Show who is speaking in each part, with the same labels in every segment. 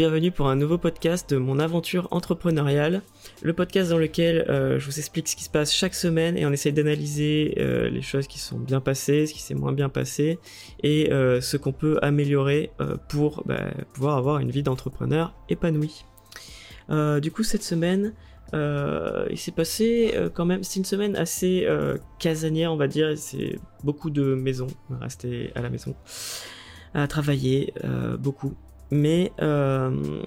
Speaker 1: Bienvenue pour un nouveau podcast de mon aventure entrepreneuriale, le podcast dans lequel euh, je vous explique ce qui se passe chaque semaine et on essaye d'analyser euh, les choses qui sont bien passées, ce qui s'est moins bien passé et euh, ce qu'on peut améliorer pour bah, pouvoir avoir une vie d'entrepreneur épanouie. du coup cette semaine, il s'est passé quand même, c'est une semaine assez casanière on va dire, c'est beaucoup de maisons, rester à la maison, à travailler beaucoup mais euh,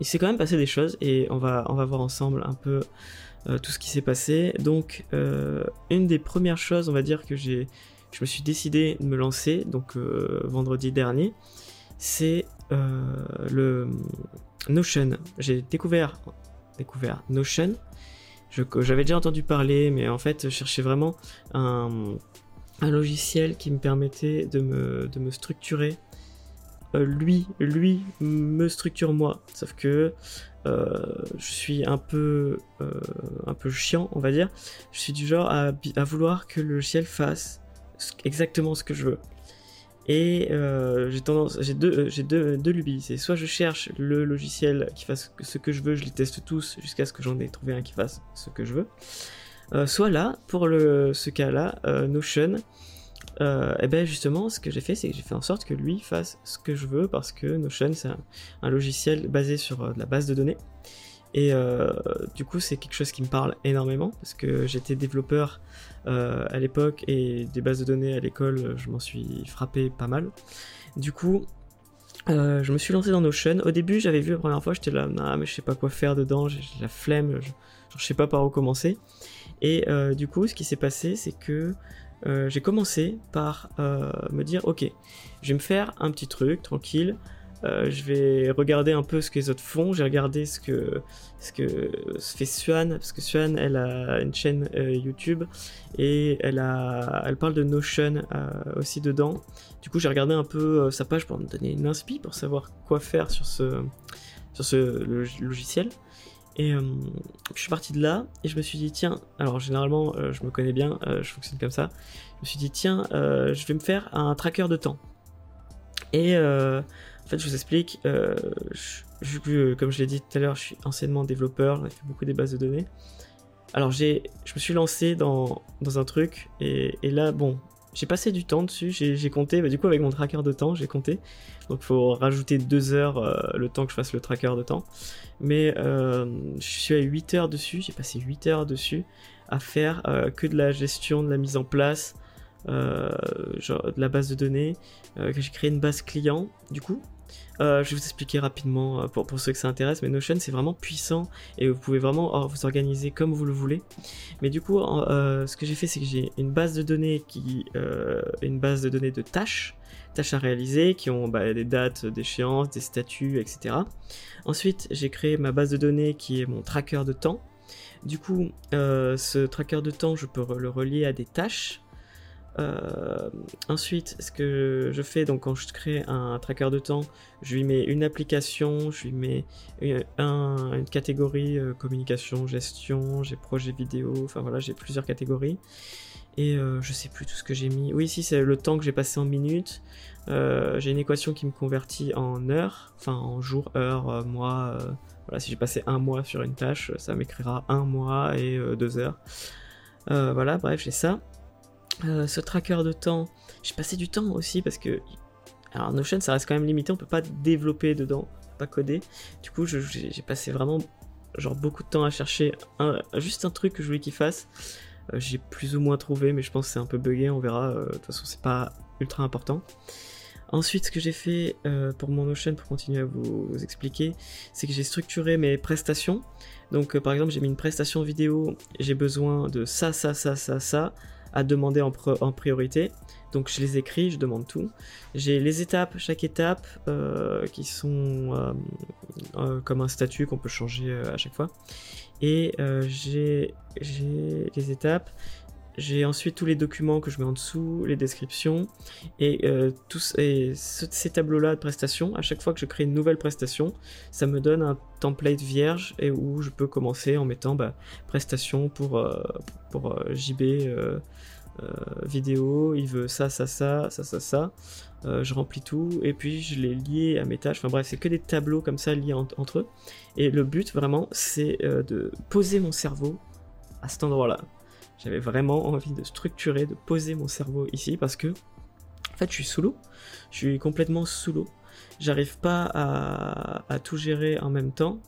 Speaker 1: il s'est quand même passé des choses et on va, on va voir ensemble un peu euh, tout ce qui s'est passé. Donc, euh, une des premières choses, on va dire que j'ai, je me suis décidé de me lancer, donc vendredi dernier, c'est le Notion. J'ai découvert, découvert Notion. j'avais déjà entendu parler, mais en fait, je cherchais vraiment un, un logiciel qui me permettait de me, de me structurer lui, lui me structure moi. Sauf que euh, je suis un peu, euh, un peu chiant, on va dire. Je suis du genre à, vouloir que le logiciel fasse exactement ce que je veux. Et j'ai tendance, j'ai deux, j'ai deux, lubies. C'est soit je cherche le logiciel qui fasse ce que je veux, je les teste tous jusqu'à ce que j'en ai trouvé un qui fasse ce que je veux. soit là, pour ce cas-là, Notion, euh, eh ben justement, ce que j'ai fait, c'est que j'ai fait en sorte que lui fasse ce que je veux parce que Notion, c'est un, logiciel basé sur euh, de la base de données. Et euh, du coup, c'est quelque chose qui me parle énormément parce que j'étais développeur à l'époque et des bases de données à l'école, je m'en suis frappé pas mal. Du coup, je me suis lancé dans Notion. Au début, j'avais vu la première fois, j'étais là, non, mais je sais pas quoi faire dedans, j'ai la flemme, je, je, sais pas par où commencer. Et du coup, ce qui s'est passé, c'est que euh, j'ai commencé par euh, me dire ok, je vais me faire un petit truc tranquille. Euh, je vais regarder un peu ce que les autres font. J'ai regardé ce que ce que fait Suan parce que Suan elle a une chaîne YouTube et elle a elle parle de Notion aussi dedans. Du coup j'ai regardé un peu sa page pour me donner une inspi pour savoir quoi faire sur ce sur ce logiciel. Et euh, je suis parti de là et je me suis dit, tiens, alors généralement euh, je me connais bien, euh, je fonctionne comme ça. Je me suis dit, tiens, je vais me faire un tracker de temps. Et en fait, je vous explique, je, comme je l'ai dit tout à l'heure, je suis anciennement développeur, j'ai fait beaucoup des bases de données. Alors je me suis lancé dans, dans un truc et là, bon, j'ai passé du temps dessus, j'ai compté, bah, du coup avec mon tracker de temps, j'ai compté. Donc il faut rajouter 2 heures euh, le temps que je fasse le tracker de temps. Mais euh, je suis à 8 heures dessus, j'ai passé 8 heures dessus à faire euh, que de la gestion, de la mise en place, genre de la base de données, que j'ai créé une base client du coup. Euh, je vais vous expliquer rapidement euh, pour, ceux que ça intéresse, mais Notion c'est vraiment puissant et vous pouvez vraiment vous organiser comme vous le voulez. Mais du coup, euh, ce que j'ai fait, c'est que j'ai une base de données qui, une base de données de tâches, tâches à réaliser, qui ont bah, des dates d'échéance, des statuts, etc. Ensuite, j'ai créé ma base de données qui est mon tracker de temps. Du coup, ce tracker de temps, je peux le relier à des tâches euh, ensuite, ce que je fais, donc quand je crée un tracker de temps, je lui mets une application, je lui mets une, une catégorie euh, communication, gestion, j'ai projet vidéo, enfin voilà, j'ai plusieurs catégories. Et euh, je sais plus tout ce que j'ai mis. Oui, si, c'est le temps que j'ai passé en minutes. j'ai une équation qui me convertit en heures, enfin en jours, heures, mois. voilà, si j'ai passé un mois sur une tâche, ça m'écrira un mois et deux heures. voilà, bref, j'ai ça. Euh, ce tracker de temps, j'ai passé du temps aussi parce que alors Notion ça reste quand même limité, on peut pas développer dedans, pas coder. Du coup j'ai passé vraiment genre beaucoup de temps à chercher juste un truc que je voulais qu'il fasse. Euh, j'ai plus ou moins trouvé, mais je pense que c'est un peu buggé, on verra. Euh, de toute façon c'est pas ultra important. Ensuite, ce que j'ai fait pour mon Notion, pour continuer à vous expliquer, c'est que j'ai structuré mes prestations. Donc, par exemple, j'ai mis une prestation vidéo, j'ai besoin de ça, ça, ça, ça, ça à demander en, priorité. Donc je les écris, je demande tout. J'ai les étapes, chaque étape euh, qui sont euh, euh, comme un statut qu'on peut changer à chaque fois. Et j'ai les étapes. J'ai ensuite tous les documents que je mets en dessous, les descriptions et, tous, et ces tableaux-là de prestations. À chaque fois que je crée une nouvelle prestation, ça me donne un template vierge et où je peux commencer en mettant bah, prestation pour, pour JB vidéo, il veut ça, ça, ça, ça, ça, ça. je remplis tout et puis je les lié à mes tâches. Enfin bref, c'est que des tableaux comme ça liés entre eux. Et le but vraiment, c'est de poser mon cerveau à cet endroit-là. J'avais vraiment envie de structurer, de poser mon cerveau ici parce que, en fait, je suis sous l'eau. Je suis complètement sous l'eau. J'arrive pas à, tout gérer en même temps.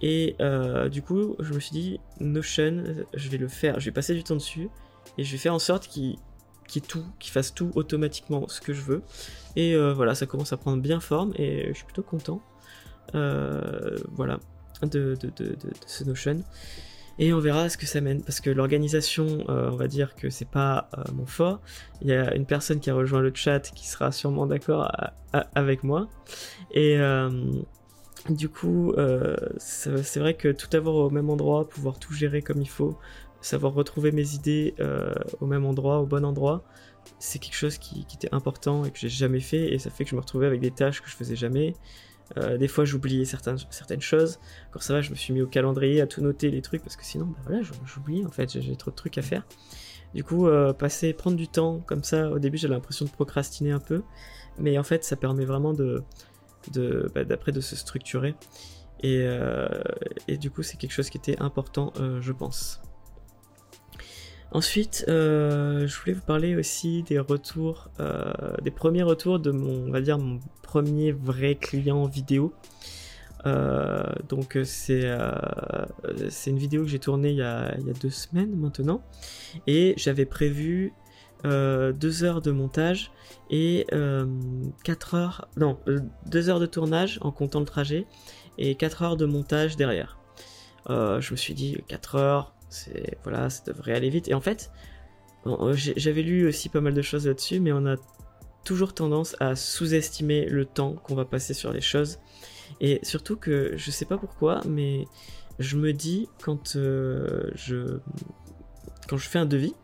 Speaker 1: Et euh, du coup, je me suis dit, Notion, je vais le faire. Je vais passer du temps dessus et je vais faire en sorte qu'il tout, fasse tout automatiquement ce que je veux. Et euh, voilà, ça commence à prendre bien forme et je suis plutôt content. Euh, voilà, de, ce Notion et on verra ce que ça mène. Parce que l'organisation euh, on va dire que c'est pas euh, mon fort. Il y a une personne qui a rejoint le chat qui sera sûrement d'accord avec moi. Et euh, du coup c'est vrai que tout avoir au même endroit pouvoir tout gérer comme il faut savoir retrouver mes idées au même endroit au bon endroit c'est quelque chose qui, qui, était important et que j'ai jamais fait. Et ça fait que je me retrouvais avec des tâches que je faisais jamais euh, des fois, j'oubliais certaines, choses. Encore ça va, je me suis mis au calendrier à tout noter les trucs parce que sinon, bah voilà, j'oublie en fait, j'ai trop de trucs à faire. Du coup, euh, passer, prendre du temps comme ça, au début, j'ai l'impression de procrastiner un peu, mais en fait, ça permet vraiment de, bah, d'après de se structurer. Euh, et du coup, c'est quelque chose qui était important, je pense. Ensuite, euh, je voulais vous parler aussi des retours, euh, des premiers retours de mon, on va dire, mon premier vrai client vidéo. Euh, donc c'est c'est une vidéo que j'ai tournée il y, a, il y, a, deux semaines maintenant et j'avais prévu deux heures de montage et quatre heures non deux heures de tournage en comptant le trajet et quatre heures de montage derrière. je me suis dit 4 heures voilà, ça devrait aller vite. Et en fait, j'avais lu aussi pas mal de choses là-dessus, mais on a toujours tendance à sous-estimer le temps qu'on va passer sur les choses. Et surtout que je sais pas pourquoi, mais je me dis quand euh, je quand je fais un devis,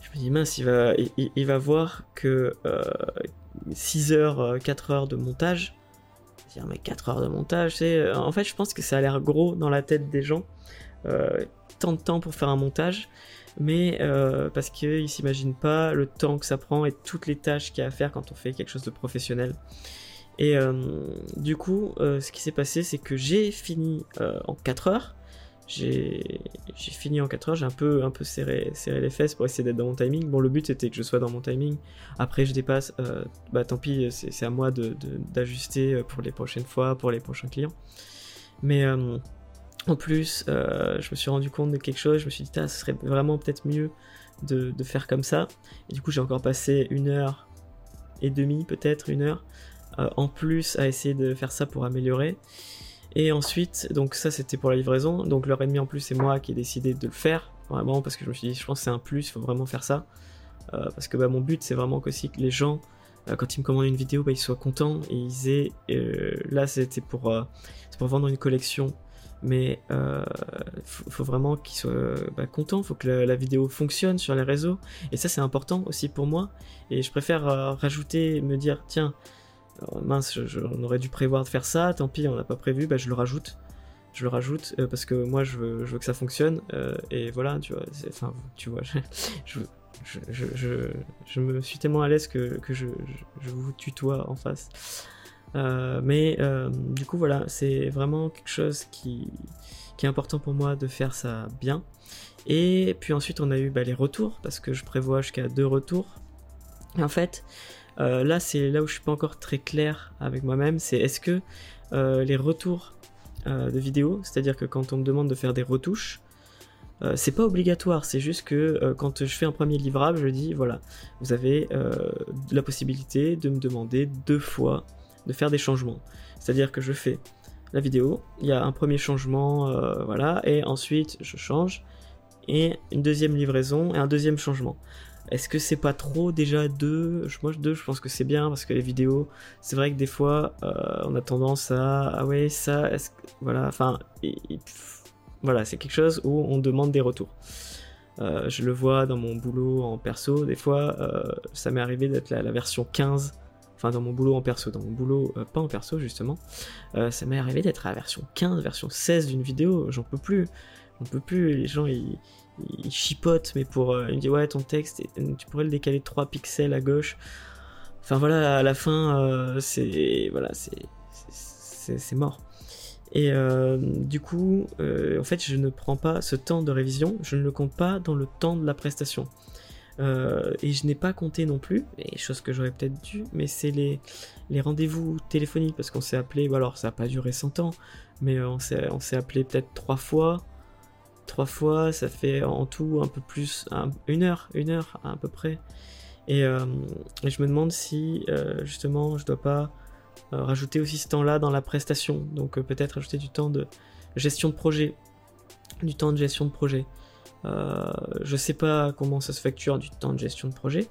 Speaker 1: je me dis mince, il va il, va voir que 6 euh, heures, 4 euh, heures de montage. Dire mais 4 heures de montage, c'est en fait je pense que ça a l'air gros dans la tête des gens tant de temps pour faire un montage, mais euh, parce qu'ils s'imaginent pas le temps que ça prend et toutes les tâches qu'il y a à faire quand on fait quelque chose de professionnel. Et euh, du coup, euh, ce qui s'est passé, c'est que j'ai fini en 4 heures. J'ai fini en 4 heures, j'ai un peu, serré, les fesses pour essayer d'être dans mon timing. Bon, le but c'était que je sois dans mon timing. Après, je dépasse, bah tant pis, c'est à moi d'ajuster pour les prochaines fois, pour les prochains clients. Mais en plus, euh, je me suis rendu compte de quelque chose, je me suis dit, ce serait vraiment peut-être mieux de, faire comme ça. Et du coup, j'ai encore passé une heure et demie, peut-être une heure, euh, en plus à essayer de faire ça pour améliorer. Et ensuite, donc ça c'était pour la livraison, donc l'heure et demie en plus, c'est moi qui ai décidé de le faire, vraiment, parce que je me suis dit, je pense que c'est un plus, il faut vraiment faire ça. Euh, parce que bah, mon but, c'est vraiment aussi que les gens quand ils me commandent une vidéo, bah, ils soient contents et ils aient. là, c'était pour, pour vendre une collection mais euh, faut, vraiment qu'ils soient bah, contents, faut que la, vidéo fonctionne sur les réseaux, et ça c'est important aussi pour moi, et je préfère euh, rajouter, me dire, tiens, euh, mince, on aurait dû prévoir de faire ça, tant pis, on n'a pas prévu, bah, je le rajoute, je le rajoute, parce que moi je veux, je veux, que ça fonctionne, et voilà, tu vois, enfin, tu vois, je, je, je, je, me suis tellement à l'aise que, que je, vous tutoie en face. Euh, mais euh, du coup, voilà, c'est vraiment quelque chose qui, est important pour moi de faire ça bien. Et puis ensuite, on a eu bah, les retours, parce que je prévois jusqu'à deux retours. Et en fait, euh, là, c'est là où je suis pas encore très clair avec moi-même, c'est est-ce que les retours de vidéos, c'est-à-dire que quand on me demande de faire des retouches, c'est pas obligatoire, c'est juste que quand je fais un premier livrable, je dis voilà, vous avez la possibilité de me demander deux fois de faire des changements. C'est-à-dire que je fais la vidéo, il y a un premier changement, euh, voilà, et ensuite je change, et une deuxième livraison et un deuxième changement. Est-ce que c'est pas trop déjà deux? Moi deux, je pense que c'est bien parce que les vidéos, c'est vrai que des fois euh, on a tendance à ah ouais ça, est-ce voilà, enfin voilà, c'est quelque chose où on demande des retours. Euh, je le vois dans mon boulot en perso, des fois ça m'est arrivé d'être la version 15 enfin dans mon boulot en perso, dans mon boulot euh, pas en perso justement, euh, ça m'est arrivé d'être à la version 15, version 16 d'une vidéo, j'en peux plus, j'en peux plus, les gens ils, il chipote, mais pour. il me dit ouais, ton texte, tu pourrais le décaler 3 pixels à gauche. Enfin voilà, à la fin, c'est. Voilà. C'est mort. Et du coup, en fait, je ne prends pas ce temps de révision, je ne le compte pas dans le temps de la prestation. Euh, et je n'ai pas compté non plus, et chose que j'aurais peut-être dû, mais c'est les, rendez-vous téléphoniques, parce qu'on s'est appelé, alors ça n'a pas duré 100 ans, mais euh, on s'est appelé peut-être trois fois. Trois fois, ça fait en tout un peu plus, une heure, une heure à, peu près. Et, euh, je me demande si justement je dois pas rajouter aussi ce temps-là dans la prestation, donc peut-être rajouter du temps de gestion de projet, du temps de gestion de projet. Euh, je sais pas comment ça se facture du temps de gestion de projet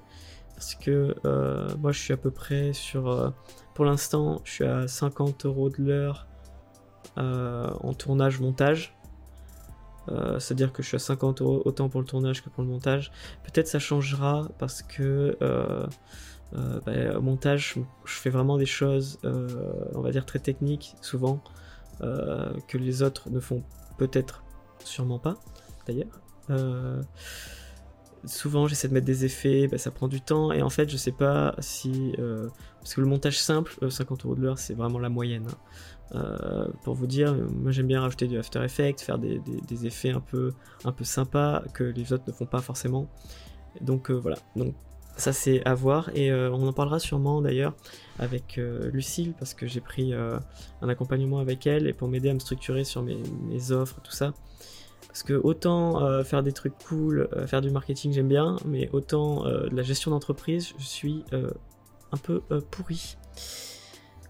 Speaker 1: parce que euh, moi je suis à peu près sur euh, pour l'instant je suis à 50 euros de l'heure en tournage montage. C'est à dire que je suis à 50 euros autant pour le tournage que pour le montage. Peut-être ça changera parce que bah, montage je fais vraiment des choses on va dire très techniques souvent que les autres ne font peut-être sûrement pas d'ailleurs souvent j'essaie de mettre des effets, bah, ça prend du temps et en fait je sais pas si euh, parce que le montage simple 50 euh, euros de l'heure c'est vraiment la moyenne. Hein. pour vous dire, moi j'aime bien rajouter du After Effects, faire des, effets un peu un sympas que les autres ne font pas forcément. Donc voilà, ça c'est à voir et on en parlera sûrement d'ailleurs avec Lucille parce que j'ai pris un accompagnement avec elle et pour m'aider à me structurer sur mes, mes offres tout ça parce que autant euh, faire des trucs cool, euh, faire du marketing j'aime bien, mais autant euh, de la gestion d'entreprise, je suis un peu pourri.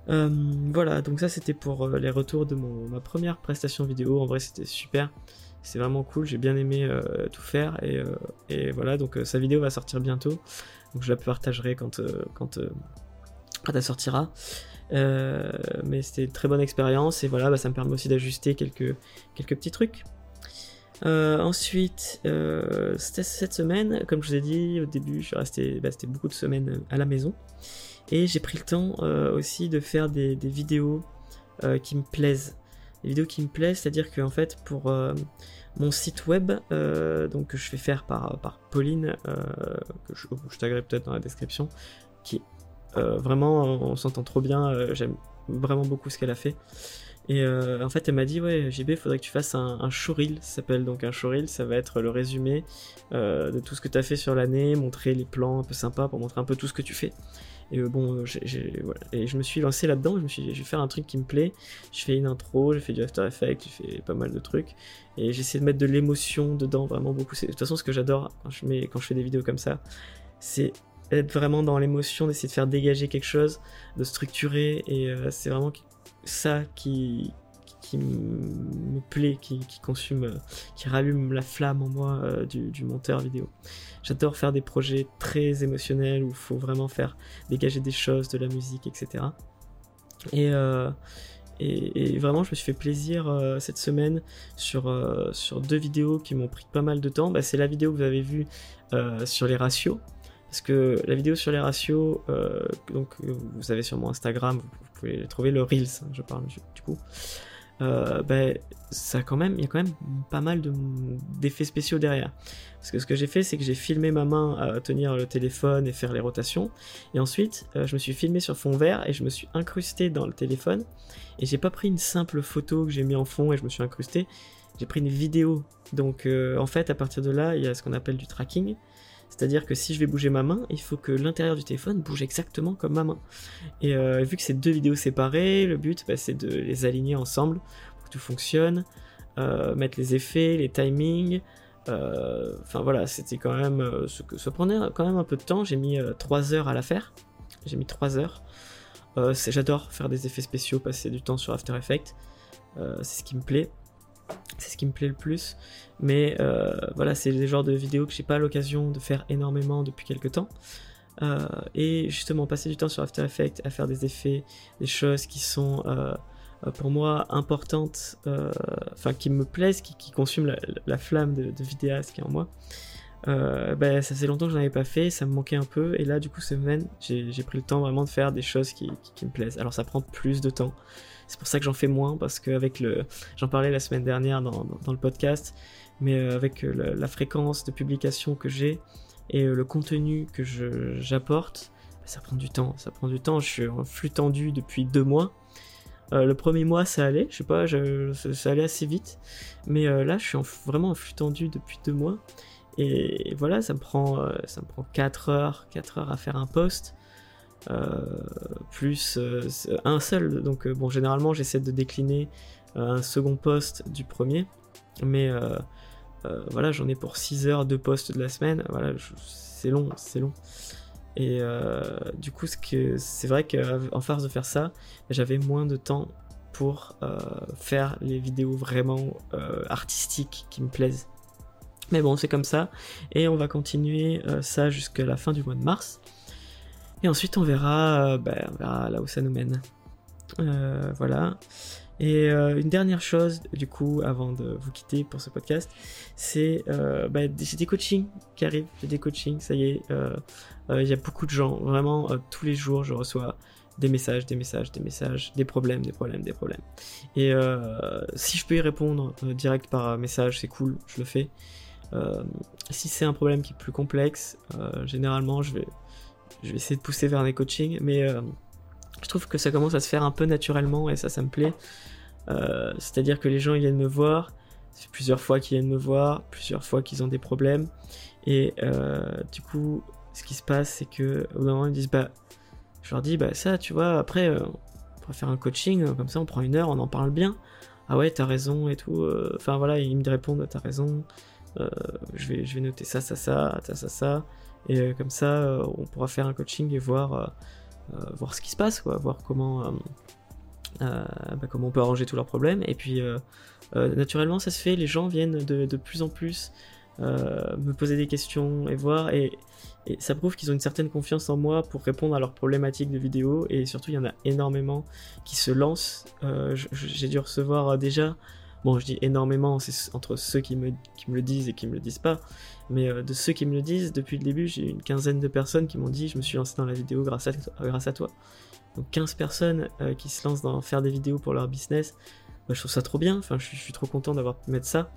Speaker 1: voilà, donc ça c'était pour les retours de mon, ma première prestation vidéo. En vrai c'était super, c'est vraiment cool, j'ai bien aimé tout faire et, et, voilà, donc sa vidéo va sortir bientôt. Donc je la partagerai quand, quand, quand elle sortira. mais c'était une très bonne expérience et voilà, bah, ça me permet aussi d'ajuster quelques, quelques petits trucs. Euh, ensuite, euh, cette semaine, comme je vous ai dit au début, je suis resté, bah, c'était beaucoup de semaines à la maison. Et j'ai pris le temps euh, aussi de faire des, vidéos qui me plaisent. Des vidéos qui me plaisent, c'est-à-dire qu'en fait, pour mon site web, donc que je fais faire par, par Pauline, que je, je taguerai peut-être dans la description, qui vraiment, on s'entend trop bien, j'aime vraiment beaucoup ce qu'elle a fait. Et euh, en fait, elle m'a dit Ouais, JB, faudrait que tu fasses un, un showreel. Ça s'appelle donc un showreel. Ça va être le résumé euh, de tout ce que tu as fait sur l'année, montrer les plans un peu sympas pour montrer un peu tout ce que tu fais. Et euh, bon, je me suis lancé là-dedans. Je me suis dit, je vais faire un truc qui me plaît. Je fais une intro, j'ai fait du After Effects, j'ai fait pas mal de trucs. Et j'essaie de mettre de l'émotion dedans, vraiment beaucoup. De toute façon, ce que j'adore quand je, mets, quand je fais des vidéos comme ça, c'est être vraiment dans l'émotion, d'essayer de faire dégager quelque chose, de structurer. Et c'est vraiment ça qui, me plaît, qui, consume, qui rallume la flamme en moi euh, du, monteur vidéo. J'adore faire des projets très émotionnels où il faut vraiment faire dégager des choses, de la musique, etc. Euh, et, et, vraiment, je me suis fait plaisir euh, cette semaine sur, sur deux vidéos qui m'ont pris pas mal de temps. Bah, c'est la vidéo que vous avez vue sur les ratios. Parce que la vidéo sur les ratios, donc vous avez sur mon Instagram, vous pouvez trouver le Reels, hein, je parle du coup. Euh, ben, il y a quand même pas mal d'effets spéciaux derrière. Parce que ce que j'ai fait, c'est que j'ai filmé ma main à tenir le téléphone et faire les rotations. Et ensuite, euh, je me suis filmé sur fond vert et je me suis incrusté dans le téléphone. Et j'ai pas pris une simple photo que j'ai mis en fond et je me suis incrusté. J'ai pris une vidéo. Donc euh, en fait, à partir de là, il y a ce qu'on appelle du tracking. C'est-à-dire que si je vais bouger ma main, il faut que l'intérieur du téléphone bouge exactement comme ma main. Et euh, vu que c'est deux vidéos séparées, le but bah, c'est de les aligner ensemble pour que tout fonctionne, euh, mettre les effets, les timings. Euh, enfin voilà, c'était quand même ce que ça prenait quand même un peu de temps. J'ai mis 3 heures à la faire. J'ai mis 3 heures. J'adore faire des effets spéciaux, passer du temps sur After Effects. c'est ce qui me plaît. C'est ce qui me plaît le plus. Mais euh, voilà, c'est le genre de vidéos que j'ai pas l'occasion de faire énormément depuis quelques temps. Euh, et justement, passer du temps sur After Effects à faire des effets, des choses qui sont euh, pour moi importantes, enfin qui me plaisent, qui, consument la, flamme de, vidéaste qui est en moi. ben, ça fait longtemps que je n'en avais pas fait, ça me manquait un peu, et là du coup cette semaine j'ai pris le temps vraiment de faire des choses qui, me plaisent. Alors ça prend plus de temps, c'est pour ça que j'en fais moins, parce qu'avec le... J'en parlais la semaine dernière dans, le podcast, mais avec la, fréquence de publication que j'ai et le contenu que j'apporte, bah, ça prend du temps. Ça prend du temps. Je suis en flux tendu depuis deux mois. le premier mois, ça allait, je sais pas, ça allait assez vite. Mais là, je suis vraiment en flux tendu depuis deux mois. Et, voilà, ça me prend, ça me prend 4 heures, 4 heures à faire un post. Euh, plus euh, un seul. Donc euh, bon, généralement j'essaie de décliner un second poste du premier, mais voilà, j'en ai pour 6 heures de poste de la semaine. Voilà, c'est long, c'est long. Et du coup, c'est vrai qu'en farce de faire ça, j'avais moins de temps pour faire les vidéos vraiment artistiques qui me plaisent. Mais bon, c'est comme ça. Et on va continuer ça jusqu'à la fin du mois de mars. Et ensuite, on verra, euh, ben, on verra là où ça nous mène. Euh, voilà. Et euh, une dernière chose, du coup, avant de vous quitter pour ce podcast, c'est bah, des coachings qui arrivent. Des coachings, ça y est. Il y a beaucoup de gens, vraiment, tous les jours, je reçois des messages, des messages, des messages, des problèmes, des problèmes, des problèmes. Et si je peux y répondre direct par message, c'est cool, je le fais. si c'est un problème qui est plus complexe, généralement, je vais je vais essayer de pousser vers des coachings, mais euh, je trouve que ça commence à se faire un peu naturellement et ça, ça me plaît. Euh, c'est-à-dire que les gens viennent me voir, fait plusieurs fois qu'ils viennent me voir, plusieurs fois qu'ils ont des problèmes, et euh, du coup, ce qui se passe, c'est que au moment ils disent bah, je leur dis bah ça, tu vois, après on pourrait faire un coaching, comme ça on prend une heure, on en parle bien. Ah ouais, t'as raison et tout. Enfin voilà, ils me répondent t'as raison. je vais je vais noter ça ça ça ça ça ça. Et euh, comme ça, euh, on pourra faire un coaching et voir, euh, voir ce qui se passe, quoi, voir comment, bah, comment on peut arranger tous leurs problèmes. Et puis, naturellement, ça se fait, les gens viennent de, de plus en plus me poser des questions et voir. Et, ça prouve qu'ils ont une certaine confiance en moi pour répondre à leurs problématiques de vidéo. Et surtout, il y en a énormément qui se lancent. J'ai dû recevoir déjà Bon, je dis énormément, c'est entre ceux qui me, qui me le disent et qui me le disent pas. Mais euh, de ceux qui me le disent, depuis le début, j'ai une quinzaine de personnes qui m'ont dit Je me suis lancé dans la vidéo grâce à, grâce à toi. Donc 15 personnes euh, qui se lancent dans faire des vidéos pour leur business. Bah, je trouve ça trop bien. Enfin, je, suis trop content d'avoir pu mettre ça.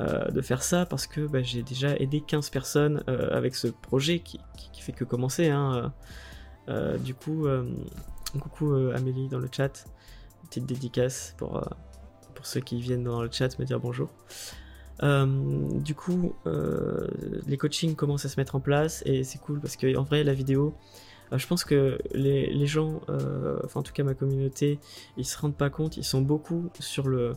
Speaker 1: Euh, de faire ça parce que bah, j'ai déjà aidé 15 personnes avec ce projet qui, qui, fait que commencer. Hein, du coup, coucou Amélie dans le chat. Petite dédicace pour ceux qui viennent dans le chat me dire bonjour. Euh, du coup, euh, les coachings commencent à se mettre en place et c'est cool parce que en vrai, la vidéo, euh, je pense que les, gens, enfin en tout cas ma communauté, ils se rendent pas compte, ils sont beaucoup sur le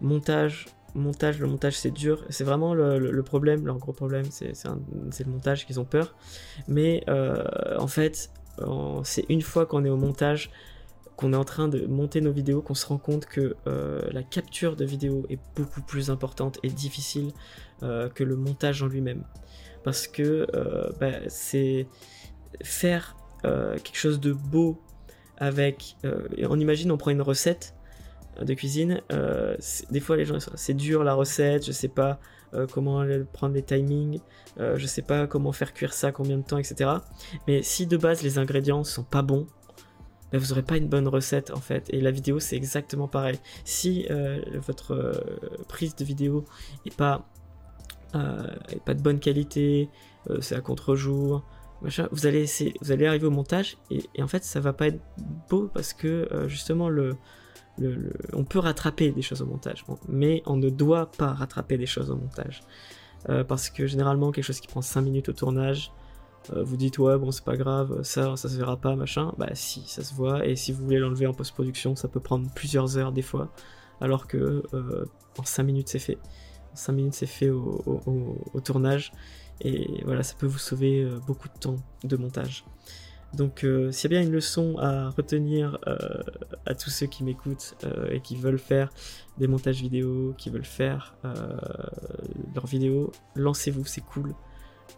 Speaker 1: montage. Montage, le montage c'est dur, c'est vraiment le, problème, leur gros problème, c'est le montage qu'ils ont peur. Mais en fait, c'est une fois qu'on est au montage, qu'on est en train de monter nos vidéos, qu'on se rend compte que euh, la capture de vidéo est beaucoup plus importante et difficile euh, que le montage en lui-même. Parce que euh, bah, c'est faire quelque chose de beau avec... on imagine, on prend une recette de cuisine. des fois, les gens, c'est dur la recette, je sais pas comment prendre les timings, je sais pas comment faire cuire ça, combien de temps, etc. Mais si de base les ingrédients sont pas bons, vous n'aurez pas une bonne recette en fait. Et la vidéo c'est exactement pareil. Si euh, votre euh, prise de vidéo est pas, euh, pas de bonne qualité, c'est à contre-jour, vous allez vous allez arriver au montage et, en fait ça va pas être beau parce que justement le, on peut rattraper des choses au montage, mais on ne doit pas rattraper des choses au montage. parce que généralement quelque chose qui prend 5 minutes au tournage, vous dites ouais bon c'est pas grave, ça ça se verra pas machin, bah si ça se voit et si vous voulez l'enlever en post-production ça peut prendre plusieurs heures des fois, alors que euh, en 5 minutes c'est fait. En 5 minutes c'est fait au, tournage et voilà ça peut vous sauver euh, beaucoup de temps de montage. Donc s'il y a bien une leçon à retenir à tous ceux qui m'écoutent et qui veulent faire des montages vidéo, qui veulent faire leurs vidéos, lancez-vous, c'est cool.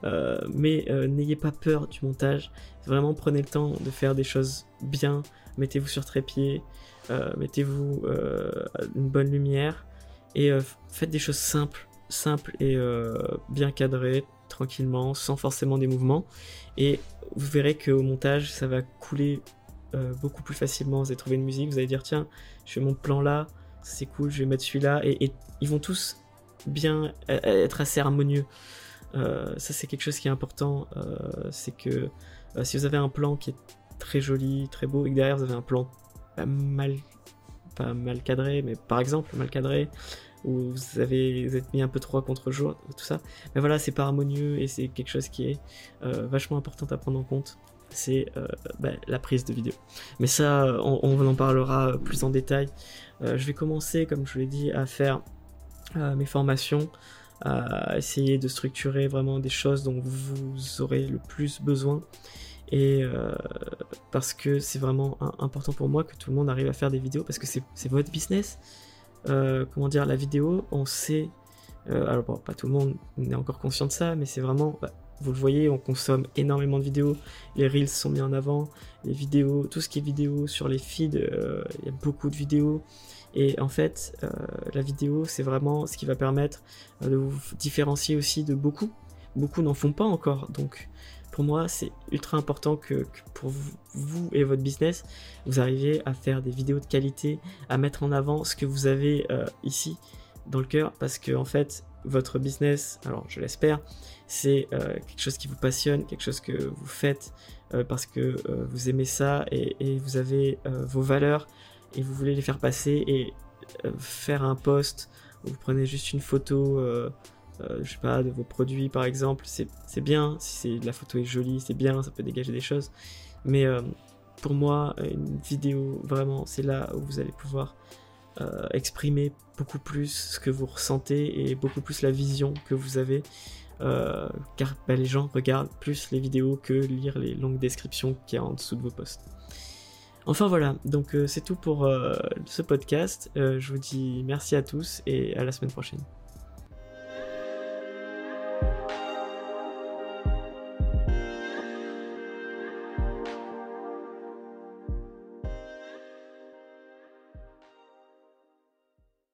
Speaker 1: Euh, mais euh, n'ayez pas peur du montage. Vraiment prenez le temps de faire des choses bien. Mettez-vous sur trépied, euh, mettez-vous une bonne lumière et faites des choses simples, simples et bien cadrées, tranquillement, sans forcément des mouvements. Et vous verrez qu'au montage, ça va couler beaucoup plus facilement. Vous allez trouver une musique, vous allez dire tiens, je fais mon plan là, c'est cool, je vais mettre celui-là. et ils vont tous bien être assez harmonieux. Ça c'est quelque chose qui est important, c'est que si vous avez un plan qui est très joli, très beau, et que derrière vous avez un plan pas mal, pas mal cadré, mais par exemple mal cadré, où vous avez vous êtes mis un peu trop contre jour, tout ça. Mais voilà, c'est pas harmonieux et c'est quelque chose qui est euh, vachement important à prendre en compte. C'est euh, bah, la prise de vidéo. Mais ça, on, en parlera plus en détail. Euh, je vais commencer, comme je vous l'ai dit, à faire mes formations, à essayer de structurer vraiment des choses dont vous aurez le plus besoin. Et parce que c'est vraiment important pour moi que tout le monde arrive à faire des vidéos, parce que c'est votre business. Euh, comment dire, la vidéo, on sait, euh, alors pas tout le monde n'est encore conscient de ça, mais c'est vraiment, bah, vous le voyez, on consomme énormément de vidéos, les reels sont mis en avant, les vidéos, tout ce qui est vidéo sur les feeds, euh, il y a beaucoup de vidéos, et en fait, la vidéo, c'est vraiment ce qui va permettre de vous différencier aussi de beaucoup. Beaucoup n'en font pas encore, donc pour moi, c'est ultra important que, pour vous, et votre business, vous arriviez à faire des vidéos de qualité, à mettre en avant ce que vous avez euh, ici dans le cœur, parce que en fait, votre business, alors je l'espère, c'est euh, quelque chose qui vous passionne, quelque chose que vous faites euh, parce que vous aimez ça et vous avez vos valeurs et vous voulez les faire passer et faire un post où vous prenez juste une photo euh, je sais pas, de vos produits par exemple, c'est bien, si la photo est jolie, c'est bien, ça peut dégager des choses. Mais euh, pour moi, une vidéo, vraiment, c'est là où vous allez pouvoir euh, exprimer beaucoup plus ce que vous ressentez et beaucoup plus la vision que vous avez. car bah, les gens regardent plus les vidéos que lire les longues descriptions qu'il y a en dessous de vos posts. Enfin voilà, donc c'est tout pour ce podcast. je vous dis merci à tous et à la semaine prochaine.